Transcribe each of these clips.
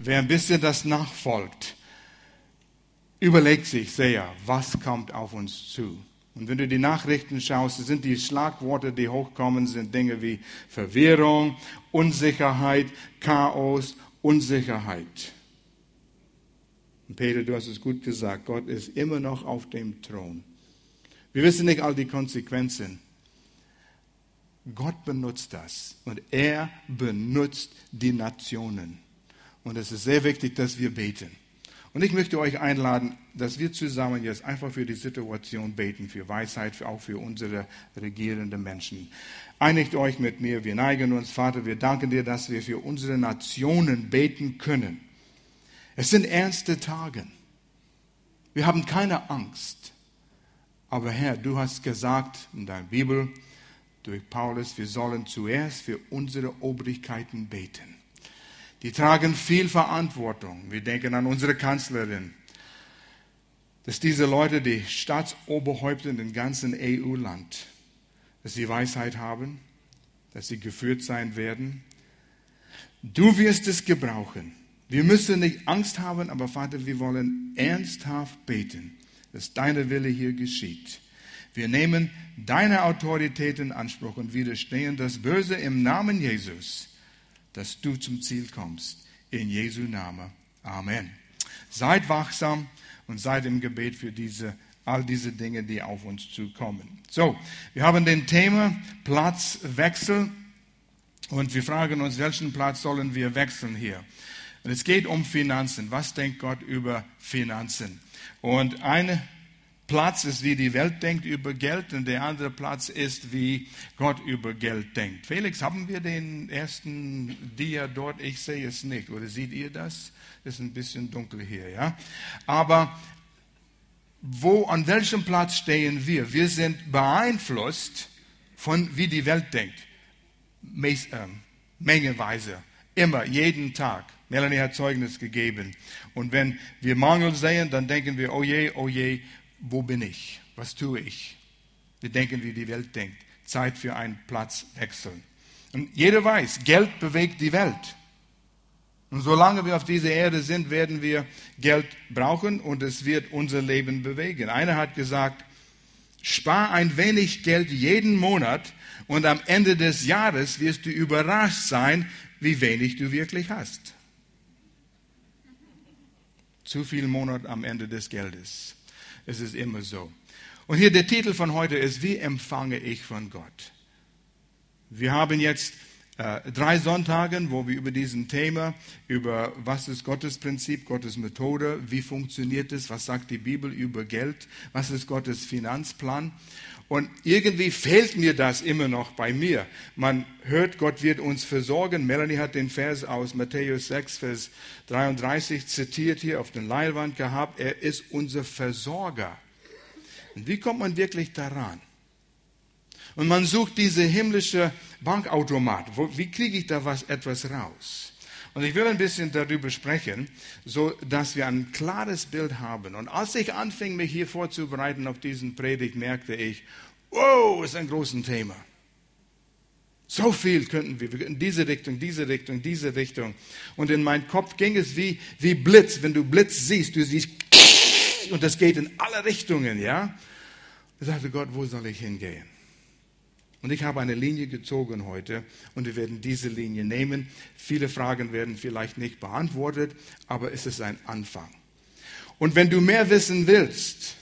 wer ein bisschen das nachfolgt, überlegt sich sehr, was kommt auf uns zu. Und wenn du die Nachrichten schaust, sind die Schlagworte, die hochkommen, sind Dinge wie Verwirrung, Unsicherheit, Chaos, Unsicherheit. Und Peter, du hast es gut gesagt, Gott ist immer noch auf dem Thron. Wir wissen nicht all die Konsequenzen. Gott benutzt das und er benutzt die Nationen. Und es ist sehr wichtig, dass wir beten. Und ich möchte euch einladen, dass wir zusammen jetzt einfach für die Situation beten, für Weisheit, auch für unsere regierenden Menschen. Einigt euch mit mir, wir neigen uns, Vater, wir danken dir, dass wir für unsere Nationen beten können. Es sind ernste Tage. Wir haben keine Angst. Aber Herr, du hast gesagt in deiner Bibel durch Paulus, wir sollen zuerst für unsere Obrigkeiten beten. Die tragen viel Verantwortung. Wir denken an unsere Kanzlerin, dass diese Leute, die Staatsoberhäupter in dem ganzen EU-Land, dass sie Weisheit haben, dass sie geführt sein werden. Du wirst es gebrauchen. Wir müssen nicht Angst haben, aber Vater, wir wollen ernsthaft beten, dass deine Wille hier geschieht. Wir nehmen deine Autorität in Anspruch und widerstehen das Böse im Namen Jesus dass du zum Ziel kommst. In Jesu Namen. Amen. Seid wachsam und seid im Gebet für diese, all diese Dinge, die auf uns zukommen. So, wir haben den Thema Platzwechsel und wir fragen uns, welchen Platz sollen wir wechseln hier? Und es geht um Finanzen. Was denkt Gott über Finanzen? Und eine Platz ist, wie die Welt denkt über Geld und der andere Platz ist, wie Gott über Geld denkt. Felix, haben wir den ersten Dia dort? Ich sehe es nicht. Oder seht ihr das? Ist ein bisschen dunkel hier, ja? Aber wo, an welchem Platz stehen wir? Wir sind beeinflusst von, wie die Welt denkt. Mes, äh, mengeweise. Immer, jeden Tag. Melanie hat Zeugnis gegeben. Und wenn wir Mangel sehen, dann denken wir, oh je, oh je, wo bin ich? Was tue ich? Wir denken, wie die Welt denkt. Zeit für einen Platzwechsel. Und jeder weiß, Geld bewegt die Welt. Und solange wir auf dieser Erde sind, werden wir Geld brauchen und es wird unser Leben bewegen. Einer hat gesagt, spar ein wenig Geld jeden Monat und am Ende des Jahres wirst du überrascht sein, wie wenig du wirklich hast. Zu viel Monat am Ende des Geldes. Es ist immer so. Und hier der Titel von heute ist, wie empfange ich von Gott? Wir haben jetzt äh, drei Sonntage, wo wir über diesen Thema, über was ist Gottes Prinzip, Gottes Methode, wie funktioniert es, was sagt die Bibel über Geld, was ist Gottes Finanzplan. Und irgendwie fehlt mir das immer noch bei mir. Man hört, Gott wird uns versorgen. Melanie hat den Vers aus Matthäus 6, Vers 33 zitiert hier auf den Leinwand gehabt. Er ist unser Versorger. Und wie kommt man wirklich daran? Und man sucht diese himmlische Bankautomat. Wie kriege ich da was, etwas raus? Und ich will ein bisschen darüber sprechen, so dass wir ein klares Bild haben. Und als ich anfing, mich hier vorzubereiten auf diesen Predigt, merkte ich, wow, ist ein großes Thema. So viel könnten wir, in diese Richtung, diese Richtung, diese Richtung. Und in meinem Kopf ging es wie, wie Blitz. Wenn du Blitz siehst, du siehst, und das geht in alle Richtungen, ja. Ich sagte Gott, wo soll ich hingehen? Und ich habe eine Linie gezogen heute und wir werden diese Linie nehmen. Viele Fragen werden vielleicht nicht beantwortet, aber es ist ein Anfang. Und wenn du mehr wissen willst,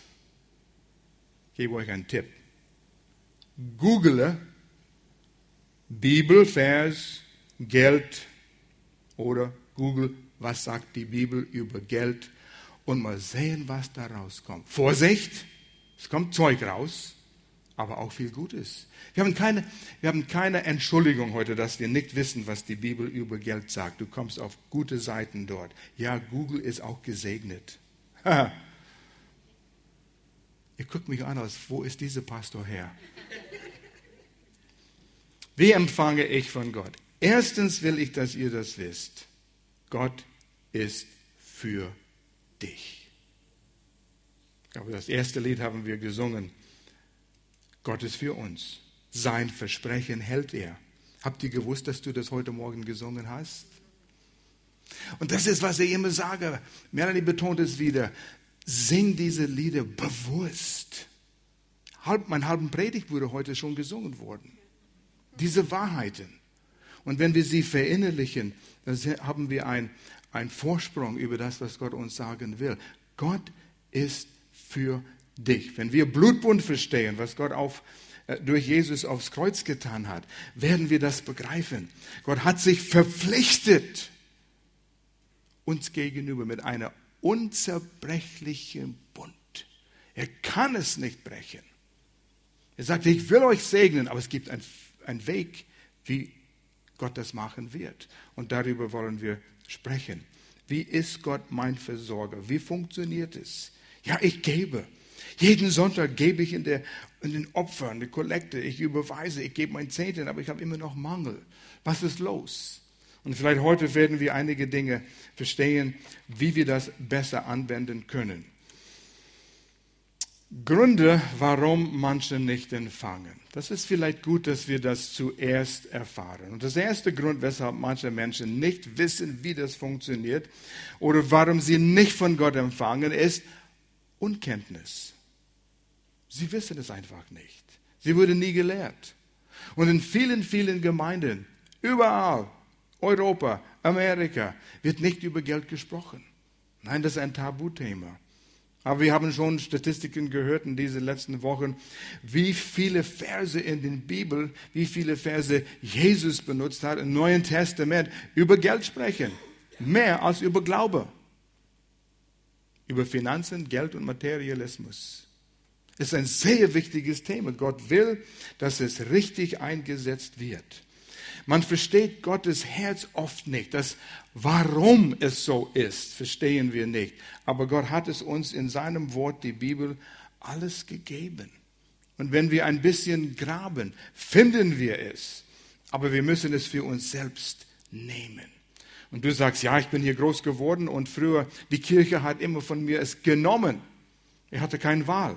gebe euch einen Tipp. Google Bibel, Vers, Geld oder Google, was sagt die Bibel über Geld und mal sehen, was da rauskommt. Vorsicht, es kommt Zeug raus, aber auch viel Gutes. Wir haben, keine, wir haben keine Entschuldigung heute, dass wir nicht wissen, was die Bibel über Geld sagt. Du kommst auf gute Seiten dort. Ja, Google ist auch gesegnet. Ihr guckt mich an, als wo ist dieser Pastor her? Wie empfange ich von Gott? Erstens will ich, dass ihr das wisst. Gott ist für dich. Aber das erste Lied haben wir gesungen. Gott ist für uns. Sein Versprechen hält er. Habt ihr gewusst, dass du das heute Morgen gesungen hast? Und das ist, was ich immer sage. Melanie betont es wieder. Sing diese Lieder bewusst. Halb, mein halben Predigt wurde heute schon gesungen worden. Diese Wahrheiten. Und wenn wir sie verinnerlichen, dann haben wir einen Vorsprung über das, was Gott uns sagen will. Gott ist für dich. Wenn wir Blutbund verstehen, was Gott auf, äh, durch Jesus aufs Kreuz getan hat, werden wir das begreifen. Gott hat sich verpflichtet, uns gegenüber mit einer unzerbrechlichen Bund. Er kann es nicht brechen. Er sagt, ich will euch segnen, aber es gibt einen Weg, wie Gott das machen wird. Und darüber wollen wir sprechen. Wie ist Gott mein Versorger? Wie funktioniert es? Ja, ich gebe. Jeden Sonntag gebe ich in, der, in den Opfern, in der Kollekte, ich überweise, ich gebe mein Zehnten, aber ich habe immer noch Mangel. Was ist los? Und vielleicht heute werden wir einige Dinge verstehen, wie wir das besser anwenden können. Gründe, warum manche nicht empfangen. Das ist vielleicht gut, dass wir das zuerst erfahren. Und das erste Grund, weshalb manche Menschen nicht wissen, wie das funktioniert oder warum sie nicht von Gott empfangen, ist Unkenntnis. Sie wissen es einfach nicht. Sie wurde nie gelehrt. Und in vielen, vielen Gemeinden, überall, Europa, Amerika, wird nicht über Geld gesprochen. Nein, das ist ein Tabuthema. Aber wir haben schon Statistiken gehört in diesen letzten Wochen, wie viele Verse in der Bibel, wie viele Verse Jesus benutzt hat im Neuen Testament über Geld sprechen. Mehr als über Glaube. Über Finanzen, Geld und Materialismus. Ist ein sehr wichtiges Thema. Gott will, dass es richtig eingesetzt wird. Man versteht Gottes Herz oft nicht. Das Warum es so ist, verstehen wir nicht. Aber Gott hat es uns in seinem Wort, die Bibel, alles gegeben. Und wenn wir ein bisschen graben, finden wir es. Aber wir müssen es für uns selbst nehmen. Und du sagst, ja, ich bin hier groß geworden und früher, die Kirche hat immer von mir es genommen. Ich hatte keine Wahl.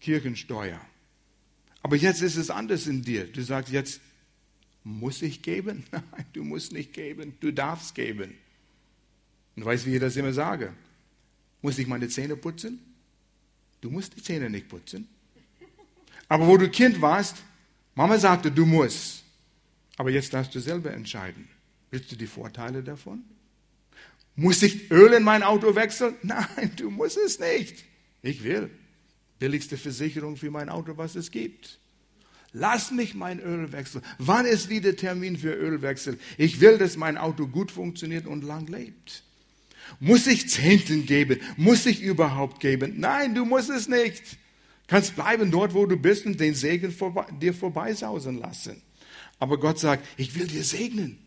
Kirchensteuer. Aber jetzt ist es anders in dir. Du sagst, jetzt muss ich geben? Nein, du musst nicht geben, du darfst geben. Und weißt, wie ich das immer sage? Muss ich meine Zähne putzen? Du musst die Zähne nicht putzen. Aber wo du Kind warst, Mama sagte, du musst. Aber jetzt darfst du selber entscheiden. Willst du die Vorteile davon? Muss ich Öl in mein Auto wechseln? Nein, du musst es nicht. Ich will. Billigste Versicherung für mein Auto, was es gibt. Lass mich mein Öl wechseln. Wann ist wieder Termin für Ölwechsel? Ich will, dass mein Auto gut funktioniert und lang lebt. Muss ich Zehnten geben? Muss ich überhaupt geben? Nein, du musst es nicht. Kannst bleiben dort, wo du bist und den Segen vorbei, dir vorbeisausen lassen. Aber Gott sagt, ich will dir segnen.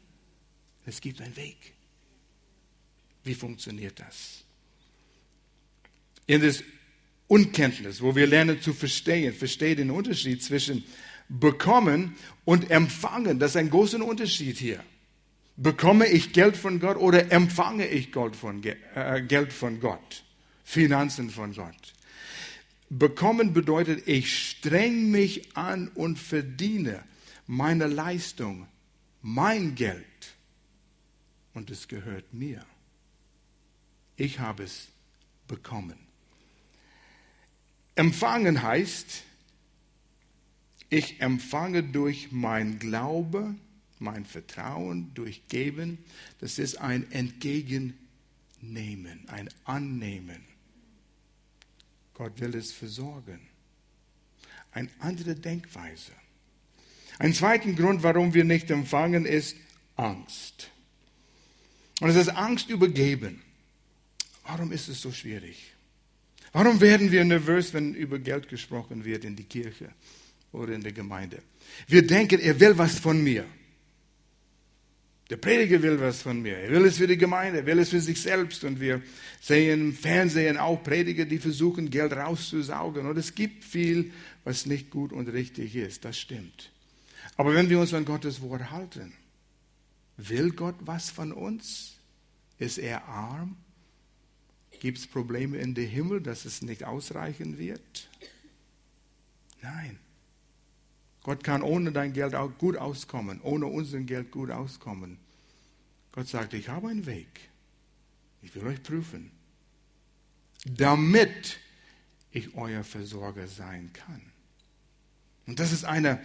Es gibt einen Weg. Wie funktioniert das? In das Unkenntnis, wo wir lernen zu verstehen, verstehe den Unterschied zwischen bekommen und empfangen. Das ist ein großer Unterschied hier. Bekomme ich Geld von Gott oder empfange ich Geld von, äh, Geld von Gott? Finanzen von Gott. Bekommen bedeutet, ich streng mich an und verdiene meine Leistung, mein Geld. Und es gehört mir. Ich habe es bekommen. Empfangen heißt, ich empfange durch mein Glaube, mein Vertrauen, durch Geben. Das ist ein Entgegennehmen, ein Annehmen. Gott will es versorgen. Eine andere Denkweise. Ein zweiter Grund, warum wir nicht empfangen, ist Angst. Und es ist Angst übergeben. Warum ist es so schwierig? Warum werden wir nervös, wenn über Geld gesprochen wird in die Kirche? oder in der Gemeinde. Wir denken, er will was von mir. Der Prediger will was von mir. Er will es für die Gemeinde, er will es für sich selbst. Und wir sehen im Fernsehen auch Prediger, die versuchen, Geld rauszusaugen. Und es gibt viel, was nicht gut und richtig ist. Das stimmt. Aber wenn wir uns an Gottes Wort halten, will Gott was von uns? Ist er arm? Gibt es Probleme in dem Himmel, dass es nicht ausreichen wird? Nein. Gott kann ohne dein Geld auch gut auskommen, ohne unser Geld gut auskommen. Gott sagt, ich habe einen Weg. Ich will euch prüfen, damit ich euer Versorger sein kann. Und das ist eine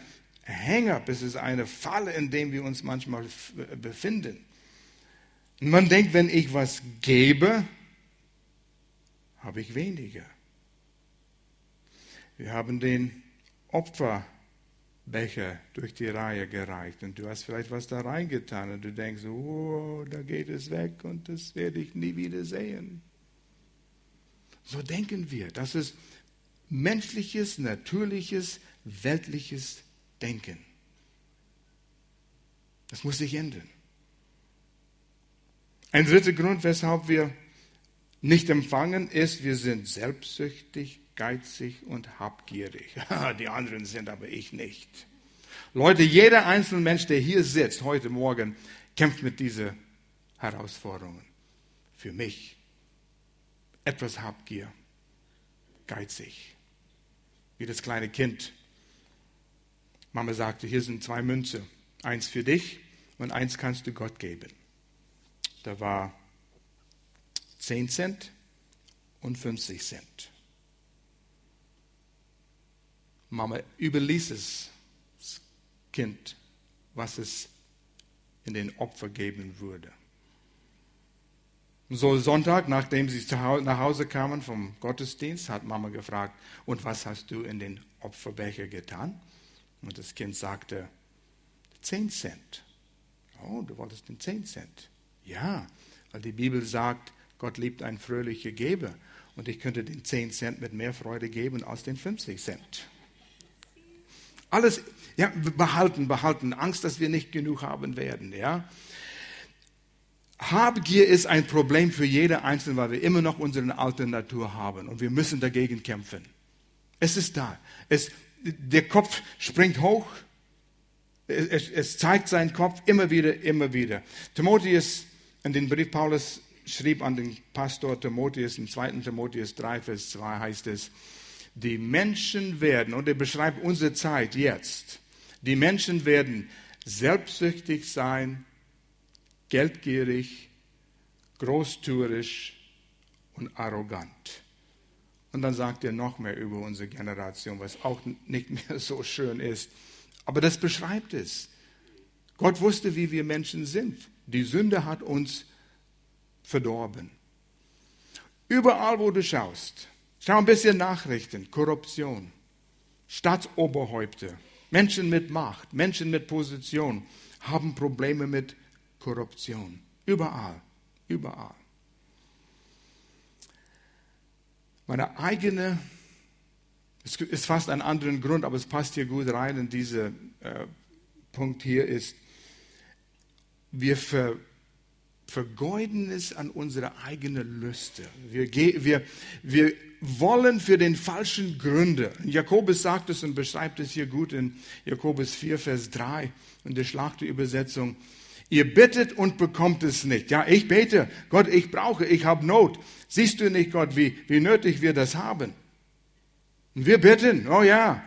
Hang-up, es ist eine Falle, in der wir uns manchmal befinden. Und man denkt, wenn ich was gebe, habe ich weniger. Wir haben den Opferbecher durch die Reihe gereicht und du hast vielleicht was da reingetan und du denkst, oh, da geht es weg und das werde ich nie wieder sehen. So denken wir. Das ist menschliches, natürliches, weltliches Denken. Das muss sich ändern. Ein dritter Grund, weshalb wir nicht empfangen, ist, wir sind selbstsüchtig, geizig und habgierig. Die anderen sind aber ich nicht. Leute, jeder einzelne Mensch, der hier sitzt heute Morgen, kämpft mit diesen Herausforderungen. Für mich etwas Habgier, geizig, wie das kleine Kind. Mama sagte, hier sind zwei Münze, eins für dich und eins kannst du Gott geben. Da war 10 Cent und 50 Cent. Mama überließ es das Kind, was es in den Opfer geben würde. So Sonntag, nachdem sie nach Hause kamen vom Gottesdienst, hat Mama gefragt, und was hast du in den Opferbecher getan? Und das Kind sagte, 10 Cent. Oh, du wolltest den 10 Cent. Ja, weil die Bibel sagt, Gott liebt ein fröhlicher Geber. Und ich könnte den 10 Cent mit mehr Freude geben als den 50 Cent. Alles ja, behalten, behalten. Angst, dass wir nicht genug haben werden. Ja? Habgier ist ein Problem für jede Einzelne, weil wir immer noch unsere alte Natur haben und wir müssen dagegen kämpfen. Es ist da. Es, der Kopf springt hoch. Es, es zeigt seinen Kopf immer wieder, immer wieder. Timotheus in den Brief Paulus schrieb an den Pastor Timotheus, im 2. Timotheus 3, Vers 2 heißt es, die Menschen werden, und er beschreibt unsere Zeit jetzt, die Menschen werden selbstsüchtig sein, geldgierig, großtuerisch und arrogant. Und dann sagt er noch mehr über unsere Generation, was auch nicht mehr so schön ist. Aber das beschreibt es. Gott wusste, wie wir Menschen sind. Die Sünde hat uns verdorben. Überall, wo du schaust, schau ein bisschen Nachrichten, Korruption, Staatsoberhäupter, Menschen mit Macht, Menschen mit Position haben Probleme mit Korruption. Überall, überall. Meine eigene, es ist fast ein anderer Grund, aber es passt hier gut rein in diesen äh, Punkt hier, ist, wir ver, vergeuden es an unsere eigene Lüste. Wir, wir, wir wollen für den falschen Gründe. Jakobus sagt es und beschreibt es hier gut in Jakobus 4, Vers 3 in der Schlachterübersetzung. Ihr bittet und bekommt es nicht. Ja, ich bete, Gott, ich brauche, ich habe Not. Siehst du nicht, Gott, wie, wie nötig wir das haben? Und wir bitten, oh ja,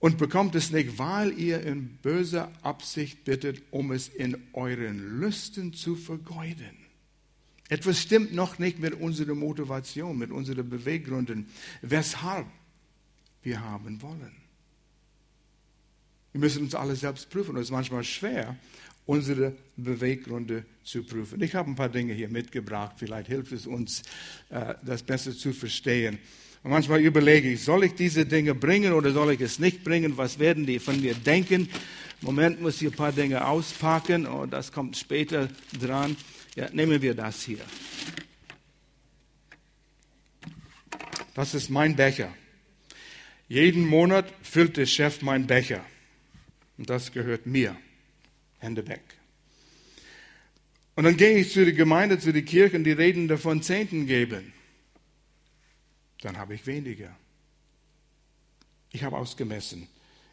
und bekommt es nicht, weil ihr in böser Absicht bittet, um es in euren Lüsten zu vergeuden. Etwas stimmt noch nicht mit unserer Motivation, mit unseren Beweggründen, weshalb wir haben wollen. Wir müssen uns alle selbst prüfen es ist manchmal schwer, unsere Beweggründe zu prüfen. Ich habe ein paar Dinge hier mitgebracht, vielleicht hilft es uns, äh, das besser zu verstehen. Und manchmal überlege ich, soll ich diese Dinge bringen oder soll ich es nicht bringen? Was werden die von mir denken? Moment muss ich ein paar Dinge auspacken und oh, das kommt später dran. Ja, nehmen wir das hier. Das ist mein Becher. Jeden Monat füllt der Chef meinen Becher. Und das gehört mir. Hände weg. Und dann gehe ich zu der Gemeinde, zu den Kirchen, die reden davon Zehnten geben dann habe ich weniger. Ich habe ausgemessen,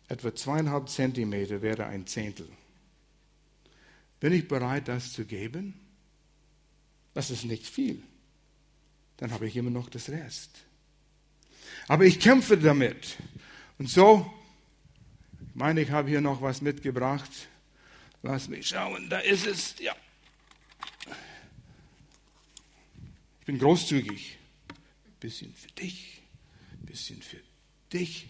etwa zweieinhalb Zentimeter wäre ein Zehntel. Bin ich bereit, das zu geben? Das ist nicht viel. Dann habe ich immer noch das Rest. Aber ich kämpfe damit. Und so, ich meine, ich habe hier noch was mitgebracht. Lass mich schauen, da ist es. Ja. Ich bin großzügig. Bisschen für dich, bisschen für dich.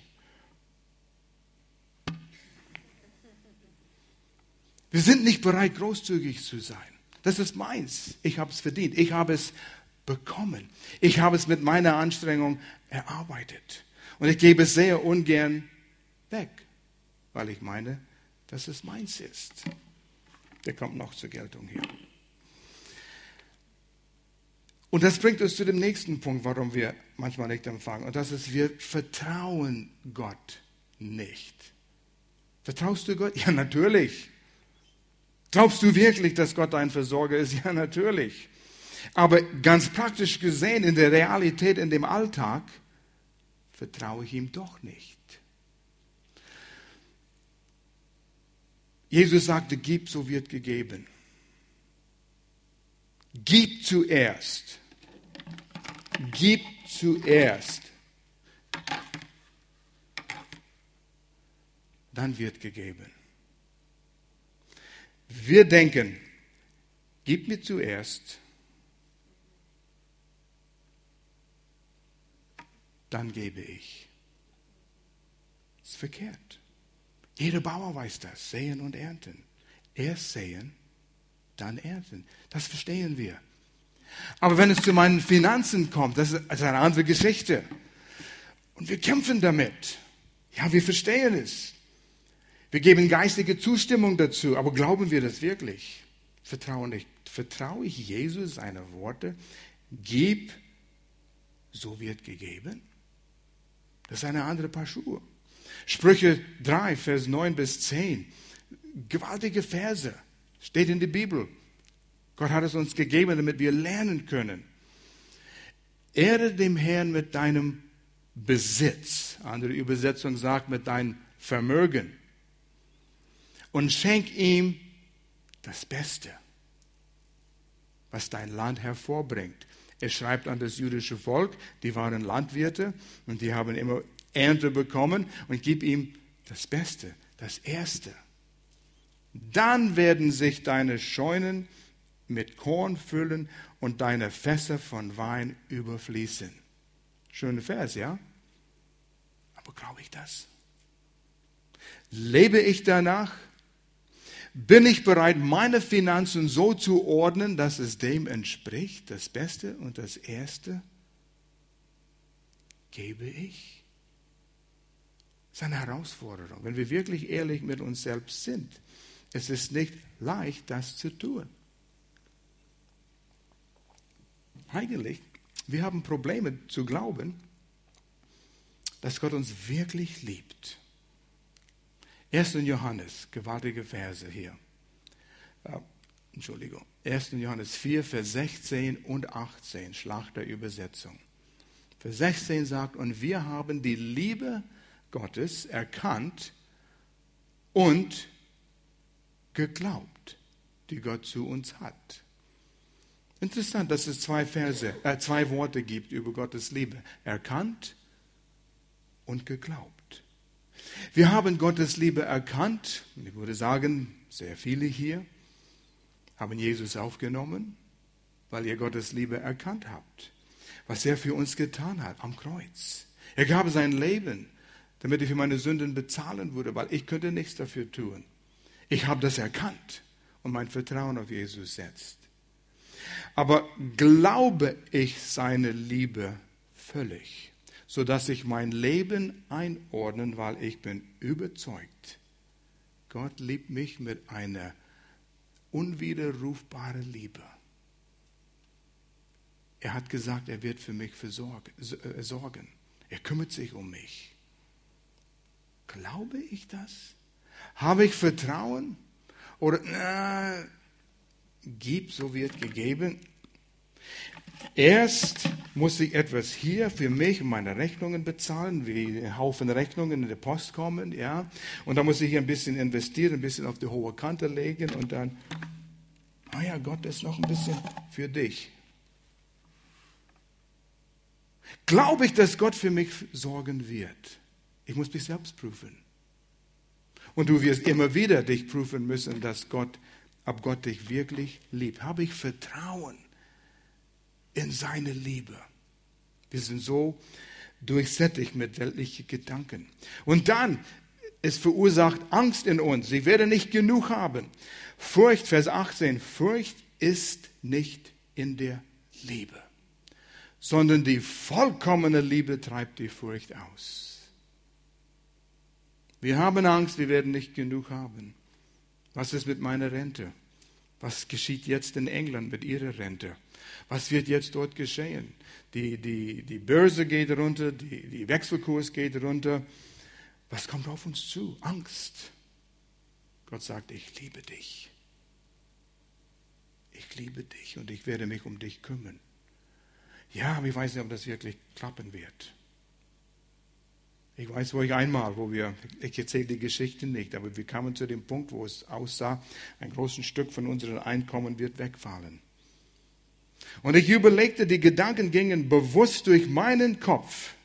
Wir sind nicht bereit, großzügig zu sein. Das ist meins. Ich habe es verdient. Ich habe es bekommen. Ich habe es mit meiner Anstrengung erarbeitet. Und ich gebe es sehr ungern weg, weil ich meine, dass es meins ist. Der kommt noch zur Geltung hier. Und das bringt uns zu dem nächsten Punkt, warum wir manchmal nicht empfangen. Und das ist, wir vertrauen Gott nicht. Vertraust du Gott? Ja, natürlich. Glaubst du wirklich, dass Gott dein Versorger ist? Ja, natürlich. Aber ganz praktisch gesehen, in der Realität, in dem Alltag, vertraue ich ihm doch nicht. Jesus sagte, gib, so wird gegeben. Gib zuerst. Gib zuerst. Dann wird gegeben. Wir denken, gib mir zuerst, dann gebe ich. Das ist verkehrt. Jeder Bauer weiß das, säen und ernten. Erst säen, dann ernten. Das verstehen wir. Aber wenn es zu meinen Finanzen kommt, das ist eine andere Geschichte. Und wir kämpfen damit. Ja, wir verstehen es. Wir geben geistige Zustimmung dazu, aber glauben wir das wirklich? Vertraue ich, vertraue ich Jesus seine Worte? Gib, so wird gegeben? Das ist eine andere Paar Schuhe. Sprüche 3, Vers 9 bis 10. Gewaltige Verse. Steht in der Bibel. Gott hat es uns gegeben, damit wir lernen können. Ehre dem Herrn mit deinem Besitz. Andere Übersetzung sagt mit deinem Vermögen und schenk ihm das Beste, was dein Land hervorbringt. Er schreibt an das jüdische Volk, die waren Landwirte und die haben immer Ernte bekommen und gib ihm das Beste, das Erste. Dann werden sich deine Scheunen mit Korn füllen und deine Fässer von Wein überfließen. Schöne Vers, ja? Aber glaube ich das? Lebe ich danach? Bin ich bereit, meine Finanzen so zu ordnen, dass es dem entspricht, das Beste und das Erste gebe ich? Das ist eine Herausforderung, wenn wir wirklich ehrlich mit uns selbst sind. Es ist nicht leicht, das zu tun. Eigentlich, wir haben Probleme zu glauben, dass Gott uns wirklich liebt. 1. Johannes, gewaltige Verse hier. Ja, Entschuldigung. 1. Johannes 4, Vers 16 und 18, Schlachterübersetzung. Vers 16 sagt, und wir haben die Liebe Gottes erkannt und geglaubt, die Gott zu uns hat. Interessant, dass es zwei Verse, äh, zwei Worte gibt über Gottes Liebe. Erkannt und geglaubt. Wir haben Gottes Liebe erkannt. Ich würde sagen, sehr viele hier haben Jesus aufgenommen, weil ihr Gottes Liebe erkannt habt. Was er für uns getan hat am Kreuz. Er gab sein Leben, damit er für meine Sünden bezahlen würde, weil ich könnte nichts dafür tun. Ich habe das erkannt und mein Vertrauen auf Jesus setzt. Aber glaube ich seine Liebe völlig? sodass ich mein Leben einordnen, weil ich bin überzeugt, Gott liebt mich mit einer unwiderrufbaren Liebe. Er hat gesagt, er wird für mich äh, sorgen. Er kümmert sich um mich. Glaube ich das? Habe ich Vertrauen? Oder, na, gib, so wird gegeben. Erst muss ich etwas hier für mich und meine Rechnungen bezahlen, wie ein Haufen Rechnungen in der Post kommen, ja. Und dann muss ich hier ein bisschen investieren, ein bisschen auf die hohe Kante legen und dann, ah ja, Gott ist noch ein bisschen für dich. Glaube ich, dass Gott für mich sorgen wird? Ich muss mich selbst prüfen. Und du wirst immer wieder dich prüfen müssen, dass Gott, ob Gott dich wirklich liebt. Habe ich Vertrauen in seine Liebe? Wir sind so durchsättigt mit weltlichen Gedanken. Und dann, es verursacht Angst in uns. Sie werden nicht genug haben. Furcht, Vers 18, Furcht ist nicht in der Liebe, sondern die vollkommene Liebe treibt die Furcht aus. Wir haben Angst, wir werden nicht genug haben. Was ist mit meiner Rente? Was geschieht jetzt in England mit ihrer Rente? Was wird jetzt dort geschehen? Die, die, die Börse geht runter, die, die Wechselkurs geht runter. Was kommt auf uns zu? Angst. Gott sagt, ich liebe dich. Ich liebe dich und ich werde mich um dich kümmern. Ja, aber ich weiß nicht, ob das wirklich klappen wird. Ich weiß, wo ich einmal, wo wir, ich erzähle die Geschichte nicht, aber wir kamen zu dem Punkt, wo es aussah, ein großes Stück von unserem Einkommen wird wegfallen. Und ich überlegte, die Gedanken gingen bewusst durch meinen Kopf.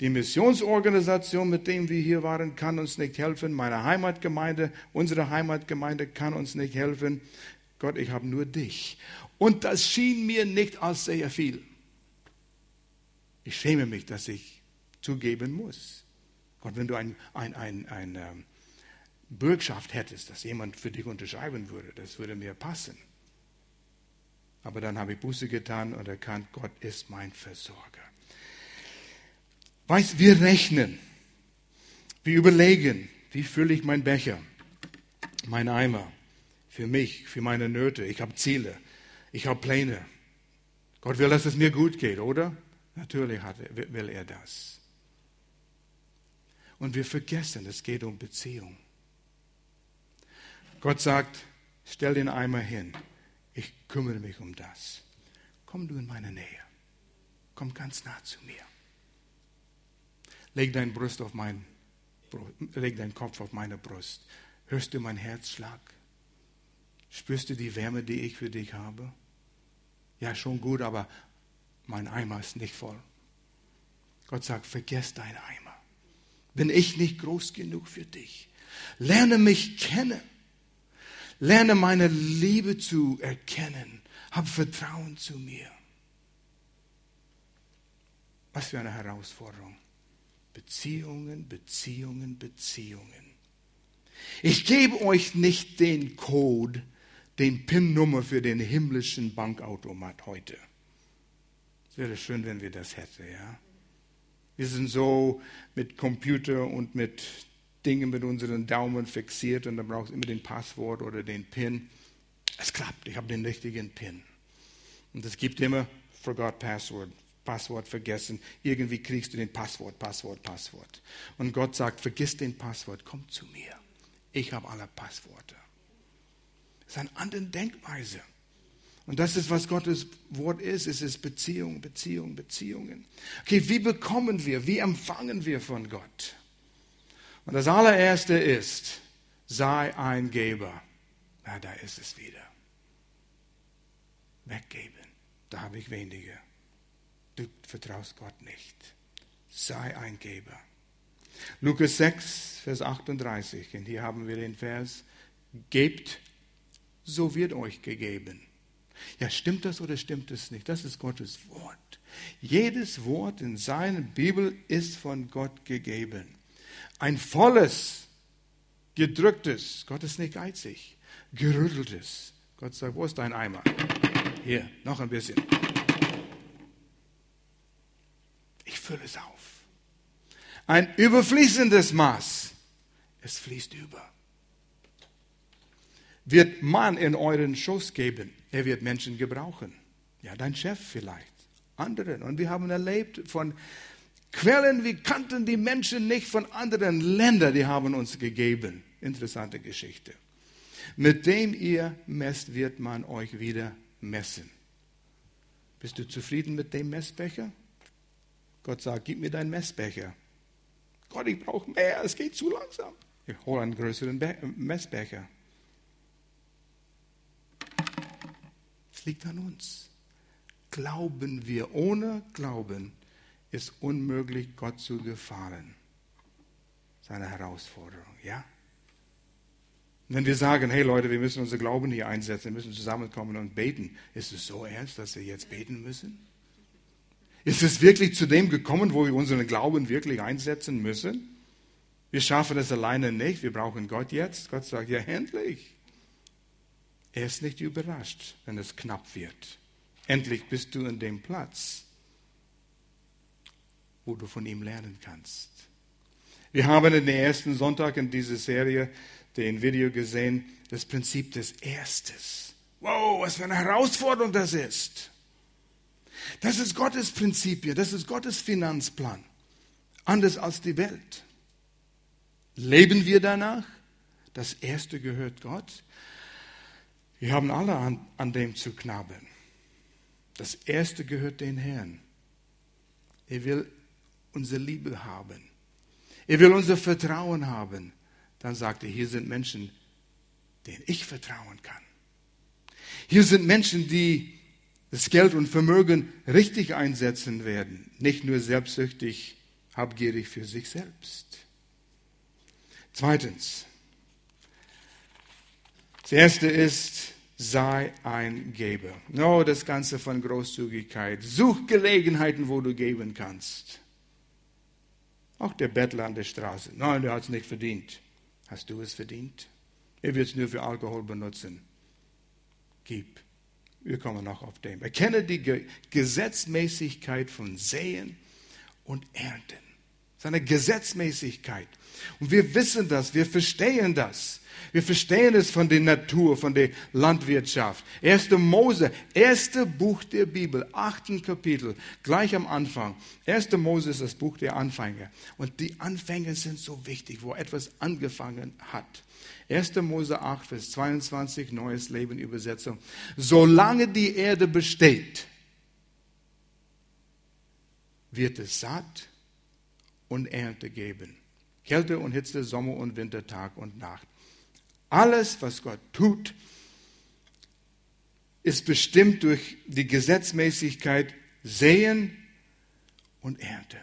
Die Missionsorganisation, mit dem wir hier waren, kann uns nicht helfen. Meine Heimatgemeinde, unsere Heimatgemeinde kann uns nicht helfen. Gott, ich habe nur dich. Und das schien mir nicht als sehr viel. Ich schäme mich, dass ich zugeben muss. Gott, wenn du ein, ein, ein, ein ähm, Bürgschaft hättest, dass jemand für dich unterschreiben würde, das würde mir passen. Aber dann habe ich Buße getan und erkannt, Gott ist mein Versorger. Weißt, wir rechnen, wir überlegen, wie fülle ich meinen Becher, meinen Eimer, für mich, für meine Nöte. Ich habe Ziele, ich habe Pläne. Gott will, dass es mir gut geht, oder? Natürlich will er das. Und wir vergessen, es geht um Beziehung. Gott sagt, stell den Eimer hin. Ich kümmere mich um das. Komm du in meine Nähe. Komm ganz nah zu mir. Leg dein Brust auf mein, leg deinen Kopf auf meine Brust. Hörst du mein Herzschlag? Spürst du die Wärme, die ich für dich habe? Ja, schon gut, aber mein Eimer ist nicht voll. Gott sagt, vergiss deinen Eimer bin ich nicht groß genug für dich. Lerne mich kennen. Lerne meine Liebe zu erkennen. Hab Vertrauen zu mir. Was für eine Herausforderung. Beziehungen, Beziehungen, Beziehungen. Ich gebe euch nicht den Code, den PIN-Nummer für den himmlischen Bankautomat heute. Es wäre schön, wenn wir das hätten, ja. Wir sind so mit Computer und mit Dingen mit unseren Daumen fixiert und dann brauchst du immer den Passwort oder den PIN. Es klappt, ich habe den richtigen PIN. Und es gibt immer Forgot Password, Passwort vergessen. Irgendwie kriegst du den Passwort, Passwort, Passwort. Und Gott sagt, vergiss den Passwort, komm zu mir. Ich habe alle Passworte. Das ist eine andere Denkweise. Und das ist, was Gottes Wort ist. Es ist Beziehung, Beziehung, Beziehungen. Okay, wie bekommen wir, wie empfangen wir von Gott? Und das allererste ist, sei ein Geber. Na, da ist es wieder. Weggeben. Da habe ich weniger. Du vertraust Gott nicht. Sei ein Geber. Lukas 6, Vers 38. Und hier haben wir den Vers. Gebt, so wird euch gegeben. Ja, stimmt das oder stimmt es nicht? Das ist Gottes Wort. Jedes Wort in seiner Bibel ist von Gott gegeben. Ein volles, gedrücktes, Gott ist nicht geizig, gerütteltes. Gott sagt, wo ist dein Eimer? Hier, noch ein bisschen. Ich fülle es auf. Ein überfließendes Maß. Es fließt über. Wird man in euren Schoß geben, er wird Menschen gebrauchen. Ja, dein Chef vielleicht, anderen. Und wir haben erlebt von Quellen, wir kannten die Menschen nicht von anderen Ländern, die haben uns gegeben. Interessante Geschichte. Mit dem ihr messt, wird man euch wieder messen. Bist du zufrieden mit dem Messbecher? Gott sagt, gib mir deinen Messbecher. Gott, ich brauche mehr, es geht zu langsam. Ich hole einen größeren Be Messbecher. Liegt an uns. Glauben wir. Ohne Glauben ist unmöglich, Gott zu gefallen. Seine Herausforderung, ja? wenn wir sagen, hey Leute, wir müssen unser Glauben hier einsetzen, wir müssen zusammenkommen und beten, ist es so ernst, dass wir jetzt beten müssen? Ist es wirklich zu dem gekommen, wo wir unseren Glauben wirklich einsetzen müssen? Wir schaffen es alleine nicht, wir brauchen Gott jetzt. Gott sagt, ja, endlich. Er ist nicht überrascht, wenn es knapp wird. Endlich bist du in dem Platz, wo du von ihm lernen kannst. Wir haben in den ersten Sonntag in dieser Serie den Video gesehen, das Prinzip des Erstes. Wow, was für eine Herausforderung das ist. Das ist Gottes Prinzip hier, das ist Gottes Finanzplan. Anders als die Welt. Leben wir danach? Das Erste gehört Gott. Wir haben alle an, an dem zu knabbern. Das Erste gehört den Herrn. Er will unsere Liebe haben. Er will unser Vertrauen haben. Dann sagt er, hier sind Menschen, denen ich vertrauen kann. Hier sind Menschen, die das Geld und Vermögen richtig einsetzen werden, nicht nur selbstsüchtig, habgierig für sich selbst. Zweitens, das erste ist, sei ein Geber. No, das Ganze von Großzügigkeit. Such Gelegenheiten, wo du geben kannst. Auch der Bettler an der Straße. Nein, der hat es nicht verdient. Hast du es verdient? Er wird es nur für Alkohol benutzen. Gib. Wir kommen noch auf dem. Erkenne die Gesetzmäßigkeit von Säen und Ernten. Seine Gesetzmäßigkeit. Und wir wissen das, wir verstehen das. Wir verstehen es von der Natur, von der Landwirtschaft. 1. Mose, erste Buch der Bibel, achten Kapitel, gleich am Anfang. 1. Mose ist das Buch der Anfänge. Und die Anfänge sind so wichtig, wo etwas angefangen hat. 1. Mose 8, Vers 22, Neues Leben Übersetzung. Solange die Erde besteht, wird es Saat und Ernte geben. Kälte und Hitze, Sommer und Winter, Tag und Nacht. Alles, was Gott tut, ist bestimmt durch die Gesetzmäßigkeit Sehen und Ernten.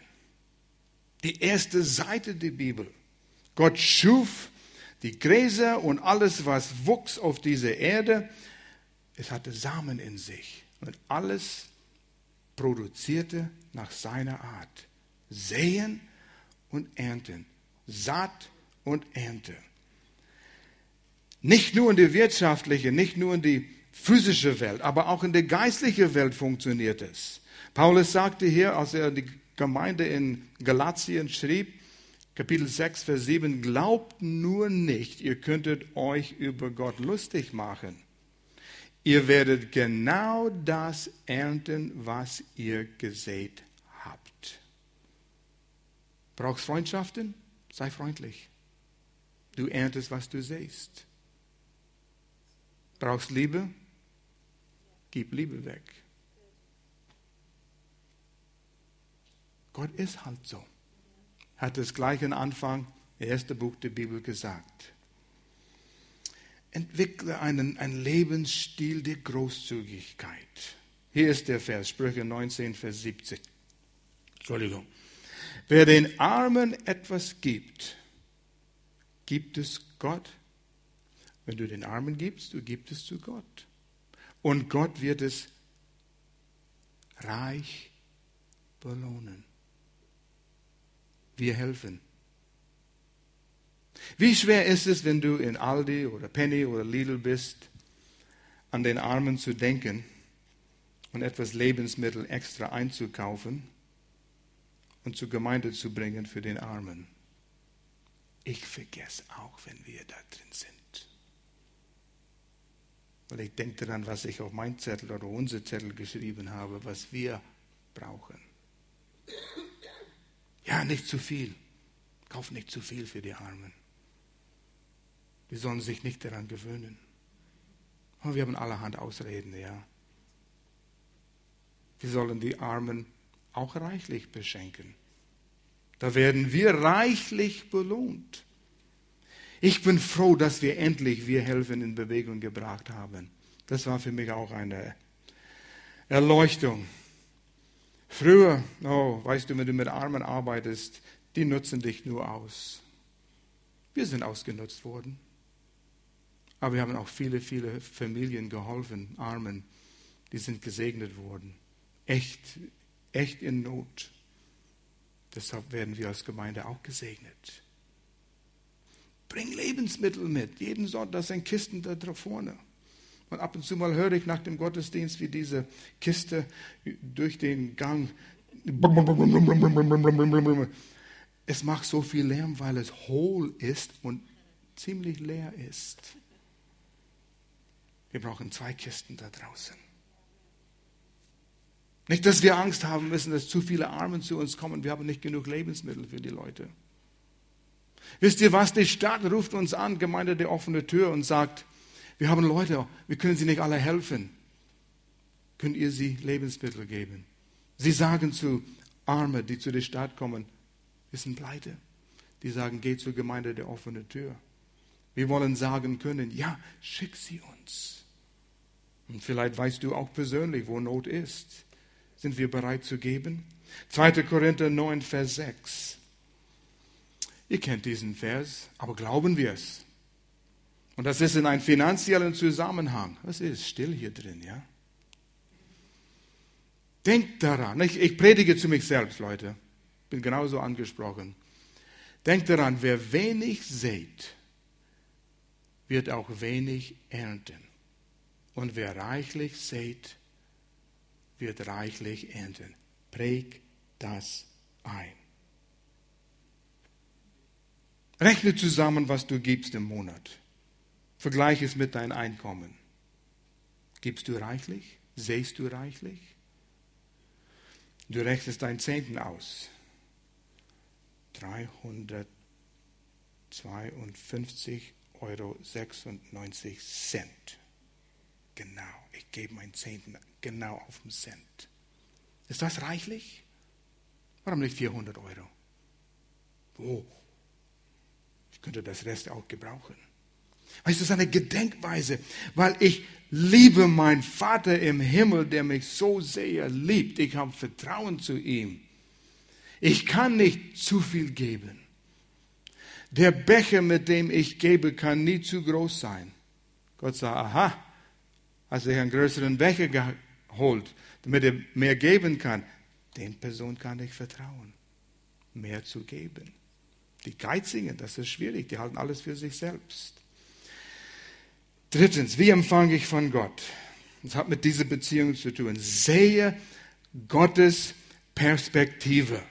Die erste Seite der Bibel. Gott schuf die Gräser und alles, was wuchs auf dieser Erde. Es hatte Samen in sich. Und alles produzierte nach seiner Art. Sehen und Ernten. Saat und Ernte. Nicht nur in der wirtschaftlichen, nicht nur in die physische Welt, aber auch in der geistlichen Welt funktioniert es. Paulus sagte hier, als er die Gemeinde in Galatien schrieb, Kapitel 6, Vers 7, glaubt nur nicht, ihr könntet euch über Gott lustig machen. Ihr werdet genau das ernten, was ihr gesät habt. Brauchst Freundschaften? Sei freundlich. Du erntest, was du siehst. Brauchst Liebe? Gib Liebe weg. Gott ist halt so. Hat es gleich am Anfang, erste Buch der Bibel gesagt. Entwickle einen, einen Lebensstil der Großzügigkeit. Hier ist der Vers, Sprüche 19, Vers 70. Entschuldigung. Wer den Armen etwas gibt, gibt es Gott wenn du den Armen gibst, du gibst es zu Gott. Und Gott wird es reich belohnen. Wir helfen. Wie schwer ist es, wenn du in Aldi oder Penny oder Lidl bist, an den Armen zu denken und etwas Lebensmittel extra einzukaufen und zur Gemeinde zu bringen für den Armen? Ich vergesse auch, wenn wir da drin sind. Weil ich denke daran, was ich auf mein Zettel oder unser Zettel geschrieben habe, was wir brauchen. Ja, nicht zu viel. Kauf nicht zu viel für die Armen. Die sollen sich nicht daran gewöhnen. Und wir haben allerhand Ausreden, ja. Wir sollen die Armen auch reichlich beschenken. Da werden wir reichlich belohnt. Ich bin froh, dass wir endlich Wir helfen in Bewegung gebracht haben. Das war für mich auch eine Erleuchtung. Früher, oh, weißt du, wenn du mit Armen arbeitest, die nutzen dich nur aus. Wir sind ausgenutzt worden. Aber wir haben auch viele, viele Familien geholfen, Armen, die sind gesegnet worden. Echt, echt in Not. Deshalb werden wir als Gemeinde auch gesegnet. Bring Lebensmittel mit. Jeden Sonntag sind Kisten da vorne. Und ab und zu mal höre ich nach dem Gottesdienst, wie diese Kiste durch den Gang. Es macht so viel Lärm, weil es hohl ist und ziemlich leer ist. Wir brauchen zwei Kisten da draußen. Nicht, dass wir Angst haben müssen, dass zu viele Armen zu uns kommen. Wir haben nicht genug Lebensmittel für die Leute. Wisst ihr was? Die Stadt ruft uns an, Gemeinde der offene Tür, und sagt, wir haben Leute, wir können sie nicht alle helfen. Könnt ihr sie Lebensmittel geben? Sie sagen zu Armen, die zu der Stadt kommen, wir sind pleite. Die sagen, geh zur Gemeinde der offene Tür. Wir wollen sagen können, ja, schick sie uns. Und vielleicht weißt du auch persönlich, wo Not ist. Sind wir bereit zu geben? 2. Korinther 9, Vers 6. Ihr kennt diesen Vers, aber glauben wir es? Und das ist in einem finanziellen Zusammenhang. Was ist still hier drin, ja? Denkt daran. Ich, ich predige zu mich selbst, Leute. Bin genauso angesprochen. Denkt daran, wer wenig sät, wird auch wenig ernten. Und wer reichlich sät, wird reichlich ernten. Präg das ein. Rechne zusammen, was du gibst im Monat. Vergleiche es mit deinem Einkommen. Gibst du reichlich? Sähst du reichlich? Du rechnest deinen Zehnten aus. 352,96 Euro. Genau, ich gebe meinen Zehnten genau auf den Cent. Ist das reichlich? Warum nicht 400 Euro? Oh, könnte das Rest auch gebrauchen. Weißt du, eine Gedenkweise, weil ich liebe meinen Vater im Himmel, der mich so sehr liebt. Ich habe Vertrauen zu ihm. Ich kann nicht zu viel geben. Der Becher, mit dem ich gebe, kann nie zu groß sein. Gott sagt, aha, als er einen größeren Becher geholt, damit er mehr geben kann, den Person kann ich vertrauen, mehr zu geben. Die Geizigen, das ist schwierig, die halten alles für sich selbst. Drittens, wie empfange ich von Gott? Das hat mit dieser Beziehung zu tun. Sehe Gottes Perspektive.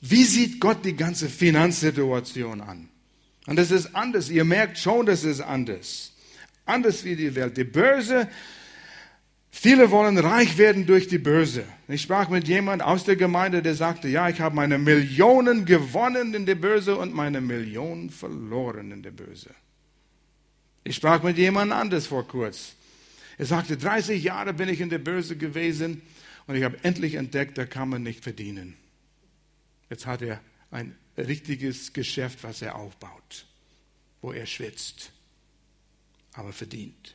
Wie sieht Gott die ganze Finanzsituation an? Und das ist anders. Ihr merkt schon, das ist anders. Anders wie die Welt. Die Börse, viele wollen reich werden durch die Börse. Ich sprach mit jemandem aus der Gemeinde, der sagte, ja, ich habe meine Millionen gewonnen in der Börse und meine Millionen verloren in der Börse. Ich sprach mit jemandem anders vor kurz. Er sagte, 30 Jahre bin ich in der Börse gewesen und ich habe endlich entdeckt, da kann man nicht verdienen. Jetzt hat er ein richtiges Geschäft, was er aufbaut, wo er schwitzt aber verdient.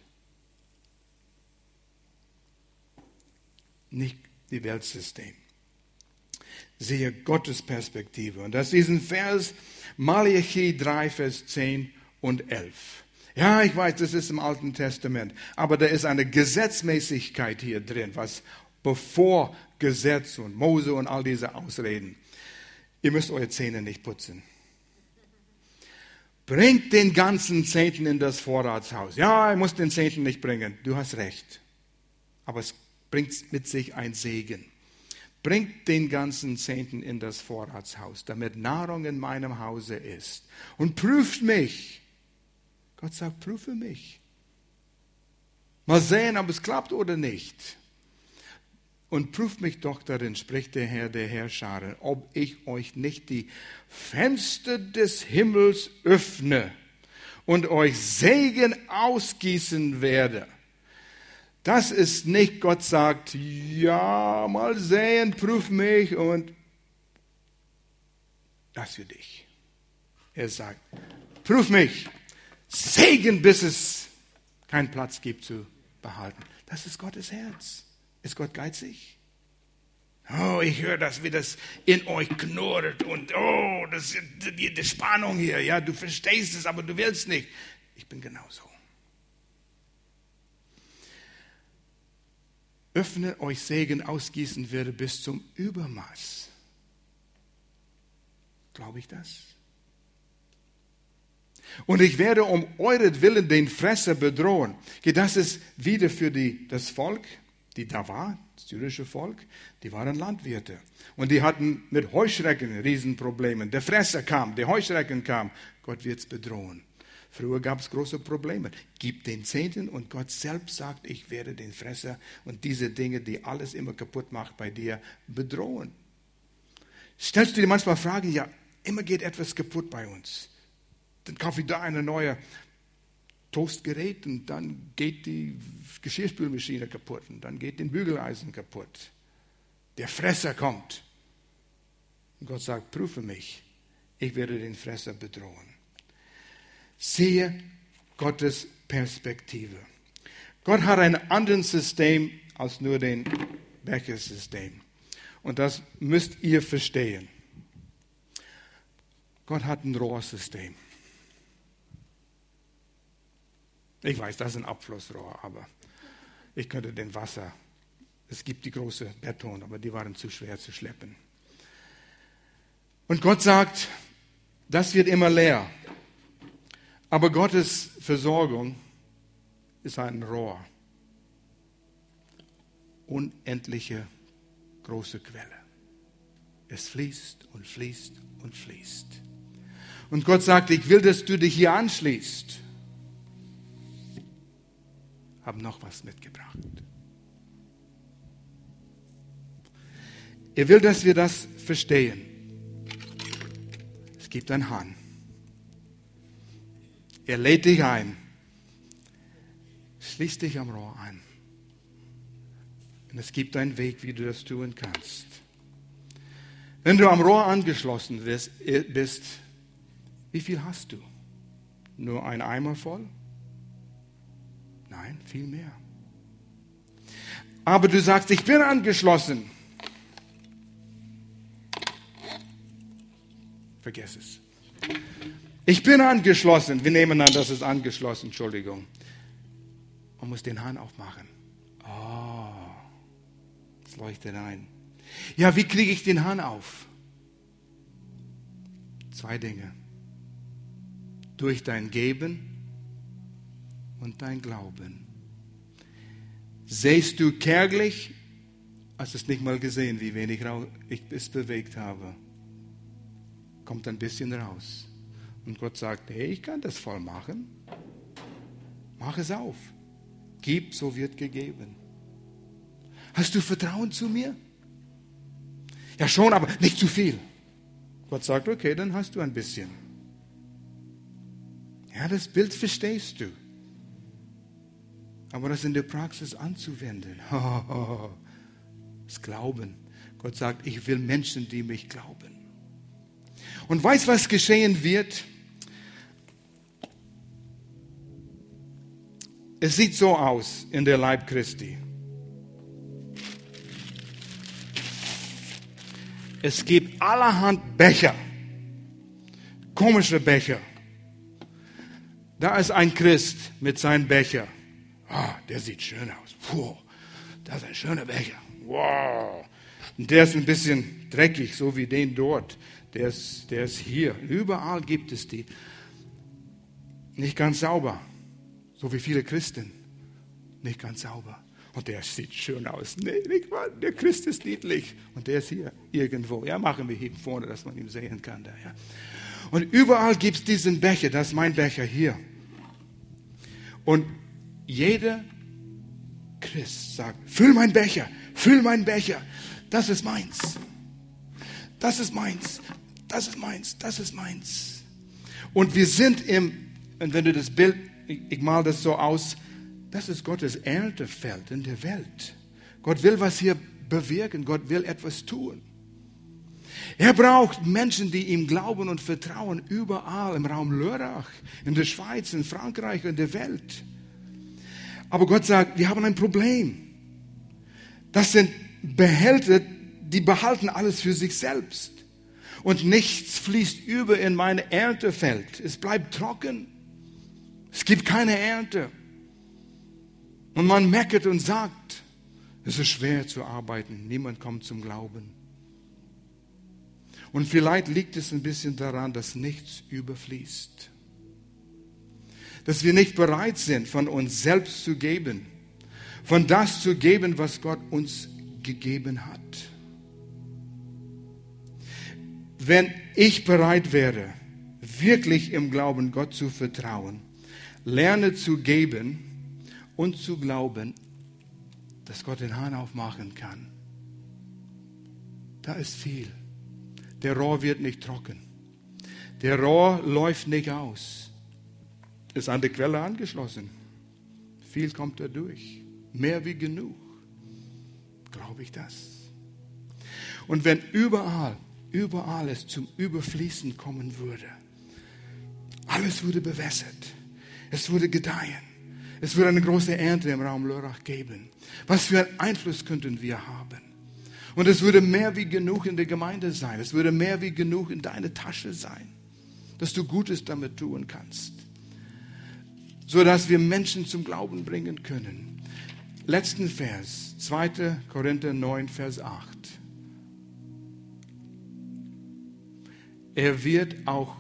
Nicht die Weltsystem. Sehe Gottes Perspektive. Und das ist diesen Vers Malachi 3, Vers 10 und 11. Ja, ich weiß, das ist im Alten Testament, aber da ist eine Gesetzmäßigkeit hier drin, was bevor Gesetz und Mose und all diese Ausreden. Ihr müsst eure Zähne nicht putzen. Bringt den ganzen Zehnten in das Vorratshaus. Ja, er muss den Zehnten nicht bringen. Du hast recht. Aber es bringt mit sich ein Segen. Bringt den ganzen Zehnten in das Vorratshaus, damit Nahrung in meinem Hause ist. Und prüft mich. Gott sagt, prüfe mich. Mal sehen, ob es klappt oder nicht und prüft mich doch darin, spricht der Herr der Herrscher, ob ich euch nicht die Fenster des Himmels öffne und euch Segen ausgießen werde. Das ist nicht, Gott sagt, ja, mal sehen, prüf mich und das für dich. Er sagt, prüf mich, Segen, bis es keinen Platz gibt zu behalten. Das ist Gottes Herz. Ist Gott geizig? Oh, ich höre das, wie das in euch knurrt und oh, das die, die Spannung hier. Ja, du verstehst es, aber du willst nicht. Ich bin genauso. Öffne euch Segen ausgießen werde bis zum Übermaß. Glaube ich das? Und ich werde um euretwillen den Fresser bedrohen. Das ist wieder für die, das Volk, die da war, das jüdische Volk, die waren Landwirte. Und die hatten mit Heuschrecken Riesenprobleme. Der Fresser kam, der Heuschrecken kam. Gott wird es bedrohen. Früher gab es große Probleme. Gib den Zehnten und Gott selbst sagt, ich werde den Fresser und diese Dinge, die alles immer kaputt macht bei dir, bedrohen. Stellst du dir manchmal Fragen, ja, immer geht etwas kaputt bei uns. Dann kaufe ich da eine neue Toastgerät und dann geht die Geschirrspülmaschine kaputt und dann geht den Bügeleisen kaputt. Der Fresser kommt. Und Gott sagt, prüfe mich, ich werde den Fresser bedrohen. Sehe Gottes Perspektive. Gott hat ein anderes System als nur den Bechersystem. Und das müsst ihr verstehen. Gott hat ein Rohrsystem. Ich weiß, das ist ein Abflussrohr, aber ich könnte den Wasser. Es gibt die große Beton, aber die waren zu schwer zu schleppen. Und Gott sagt, das wird immer leer. Aber Gottes Versorgung ist ein Rohr. Unendliche große Quelle. Es fließt und fließt und fließt. Und Gott sagt, ich will, dass du dich hier anschließt haben noch was mitgebracht. Er will, dass wir das verstehen. Es gibt einen Hahn. Er lädt dich ein. Schließ dich am Rohr ein. Und es gibt einen Weg, wie du das tun kannst. Wenn du am Rohr angeschlossen bist, wie viel hast du? Nur ein Eimer voll? Nein, viel mehr. Aber du sagst, ich bin angeschlossen. Vergiss es. Ich bin angeschlossen. Wir nehmen an, das ist angeschlossen, Entschuldigung. Man muss den Hahn aufmachen. Oh, es leuchtet ein. Ja, wie kriege ich den Hahn auf? Zwei Dinge. Durch dein Geben und dein Glauben. Sähst du kärglich, hast es nicht mal gesehen, wie wenig ich es bewegt habe. Kommt ein bisschen raus. Und Gott sagt, hey, ich kann das voll machen. Mach es auf. Gib, so wird gegeben. Hast du Vertrauen zu mir? Ja schon, aber nicht zu viel. Gott sagt, okay, dann hast du ein bisschen. Ja, das Bild verstehst du aber das in der Praxis anzuwenden. Das Glauben. Gott sagt, ich will Menschen, die mich glauben. Und weiß, was geschehen wird? Es sieht so aus in der Leib Christi. Es gibt allerhand Becher, komische Becher. Da ist ein Christ mit seinem Becher. Ah, der sieht schön aus. Puh, das ist ein schöner Becher. Wow. Und der ist ein bisschen dreckig, so wie den dort. Der ist, der ist hier. Überall gibt es die. Nicht ganz sauber. So wie viele Christen. Nicht ganz sauber. Und der sieht schön aus. Nee, nicht mal. Der Christ ist niedlich. Und der ist hier irgendwo. Ja, machen wir hier vorne, dass man ihn sehen kann. Da, ja. Und überall gibt es diesen Becher. Das ist mein Becher hier. Und jeder Christ sagt, füll meinen Becher, füll meinen Becher, das ist meins. Das ist meins, das ist meins, das ist meins. Und wir sind im, und wenn du das Bild, ich, ich mal das so aus, das ist Gottes Erntefeld in der Welt. Gott will was hier bewirken, Gott will etwas tun. Er braucht Menschen, die ihm glauben und vertrauen, überall im Raum Lörrach, in der Schweiz, in Frankreich, in der Welt. Aber Gott sagt, wir haben ein Problem. Das sind Behälter, die behalten alles für sich selbst. Und nichts fließt über in mein Erntefeld. Es bleibt trocken. Es gibt keine Ernte. Und man meckert und sagt, es ist schwer zu arbeiten. Niemand kommt zum Glauben. Und vielleicht liegt es ein bisschen daran, dass nichts überfließt. Dass wir nicht bereit sind, von uns selbst zu geben. Von das zu geben, was Gott uns gegeben hat. Wenn ich bereit wäre, wirklich im Glauben Gott zu vertrauen, lerne zu geben und zu glauben, dass Gott den Hahn aufmachen kann. Da ist viel. Der Rohr wird nicht trocken. Der Rohr läuft nicht aus. Ist an die Quelle angeschlossen. Viel kommt da durch. Mehr wie genug. Glaube ich das. Und wenn überall, überall es zum Überfließen kommen würde, alles würde bewässert, es würde gedeihen, es würde eine große Ernte im Raum Lörrach geben. Was für einen Einfluss könnten wir haben? Und es würde mehr wie genug in der Gemeinde sein. Es würde mehr wie genug in deiner Tasche sein, dass du Gutes damit tun kannst. So dass wir Menschen zum Glauben bringen können. Letzten Vers, 2. Korinther 9, Vers 8. Er wird auch,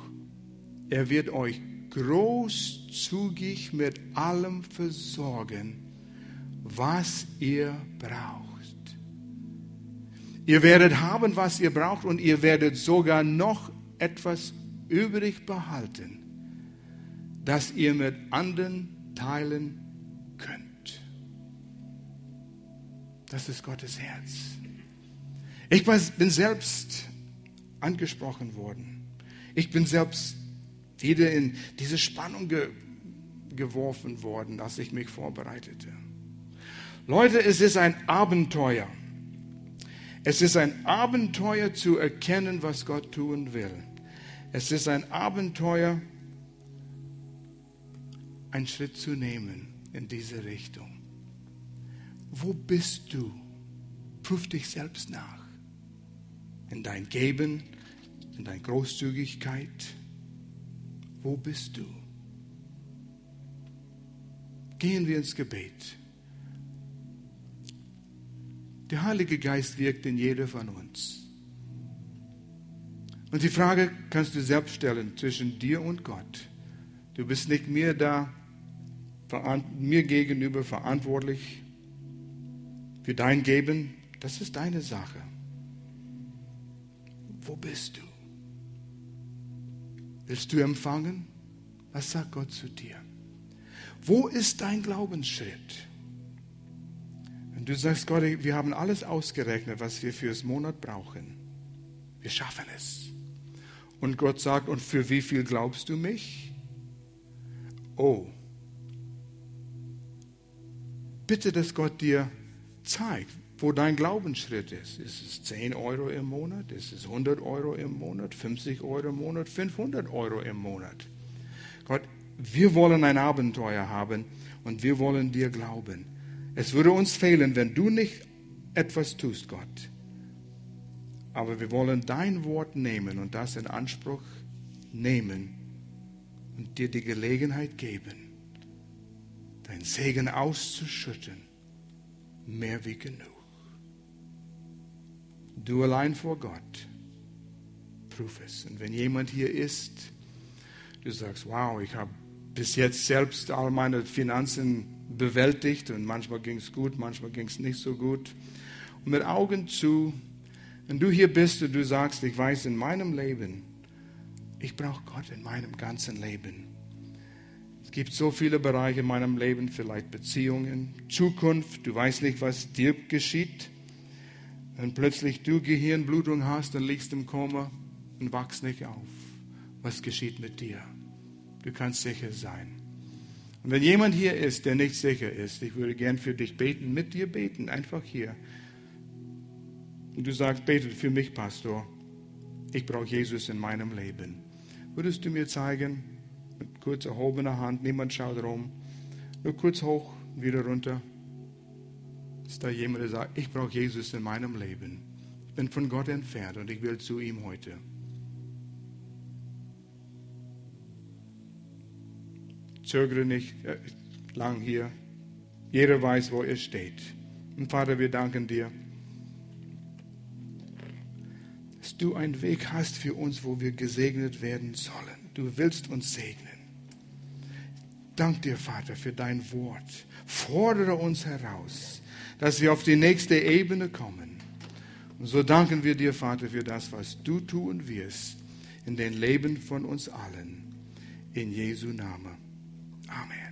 er wird euch großzügig mit allem versorgen, was ihr braucht. Ihr werdet haben, was ihr braucht und ihr werdet sogar noch etwas übrig behalten, das ihr mit anderen teilen könnt. Das ist Gottes Herz. Ich bin selbst angesprochen worden. Ich bin selbst wieder in diese Spannung ge geworfen worden, als ich mich vorbereitete. Leute, es ist ein Abenteuer. Es ist ein Abenteuer zu erkennen, was Gott tun will. Es ist ein Abenteuer, einen Schritt zu nehmen in diese Richtung. Wo bist du? Prüf dich selbst nach. In dein Geben, in deiner Großzügigkeit, wo bist du? Gehen wir ins Gebet. Der Heilige Geist wirkt in jeder von uns. Und die Frage kannst du selbst stellen zwischen dir und Gott. Du bist nicht mir da, mir gegenüber verantwortlich für dein Geben. Das ist deine Sache. Wo bist du? Willst du empfangen? Was sagt Gott zu dir? Wo ist dein Glaubensschritt? Wenn du sagst, Gott, wir haben alles ausgerechnet, was wir fürs Monat brauchen. Wir schaffen es. Und Gott sagt, und für wie viel glaubst du mich? Oh. Bitte, dass Gott dir zeigt, wo dein Glaubensschritt ist. Ist es 10 Euro im Monat? Ist es 100 Euro im Monat? 50 Euro im Monat? 500 Euro im Monat? Gott, wir wollen ein Abenteuer haben und wir wollen dir glauben. Es würde uns fehlen, wenn du nicht etwas tust, Gott. Aber wir wollen dein Wort nehmen und das in Anspruch nehmen und dir die Gelegenheit geben, dein Segen auszuschütten, mehr wie genug. Du allein vor Gott. Prüf es. Und wenn jemand hier ist, du sagst, wow, ich habe bis jetzt selbst all meine Finanzen bewältigt und manchmal ging es gut, manchmal ging es nicht so gut. Und mit Augen zu, wenn du hier bist und du sagst, ich weiß in meinem Leben, ich brauche Gott in meinem ganzen Leben. Es gibt so viele Bereiche in meinem Leben, vielleicht Beziehungen, Zukunft, du weißt nicht, was dir geschieht. Wenn plötzlich du Gehirnblutung hast, dann liegst du im Koma und wachst nicht auf. Was geschieht mit dir? Du kannst sicher sein. Und wenn jemand hier ist, der nicht sicher ist, ich würde gern für dich beten, mit dir beten, einfach hier. Und du sagst, betet für mich, Pastor. Ich brauche Jesus in meinem Leben. Würdest du mir zeigen, mit kurz erhobener Hand, niemand schaut rum, nur kurz hoch, wieder runter. Ist da jemand, der sagt, ich brauche Jesus in meinem Leben. Ich bin von Gott entfernt und ich will zu ihm heute. zögere nicht äh, lang hier. Jeder weiß, wo er steht. Und Vater, wir danken dir, dass du einen Weg hast für uns, wo wir gesegnet werden sollen. Du willst uns segnen. Dank dir, Vater, für dein Wort. Fordere uns heraus, dass wir auf die nächste Ebene kommen. Und so danken wir dir, Vater, für das, was du tun wirst in den Leben von uns allen. In Jesu Namen. Amen.